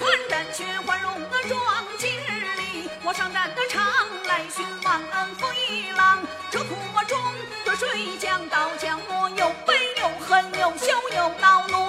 传战却换龙的壮日里，我上战的场来寻王恩父一郎。这苦我中这谁将刀将我，又悲又恨又羞又恼怒。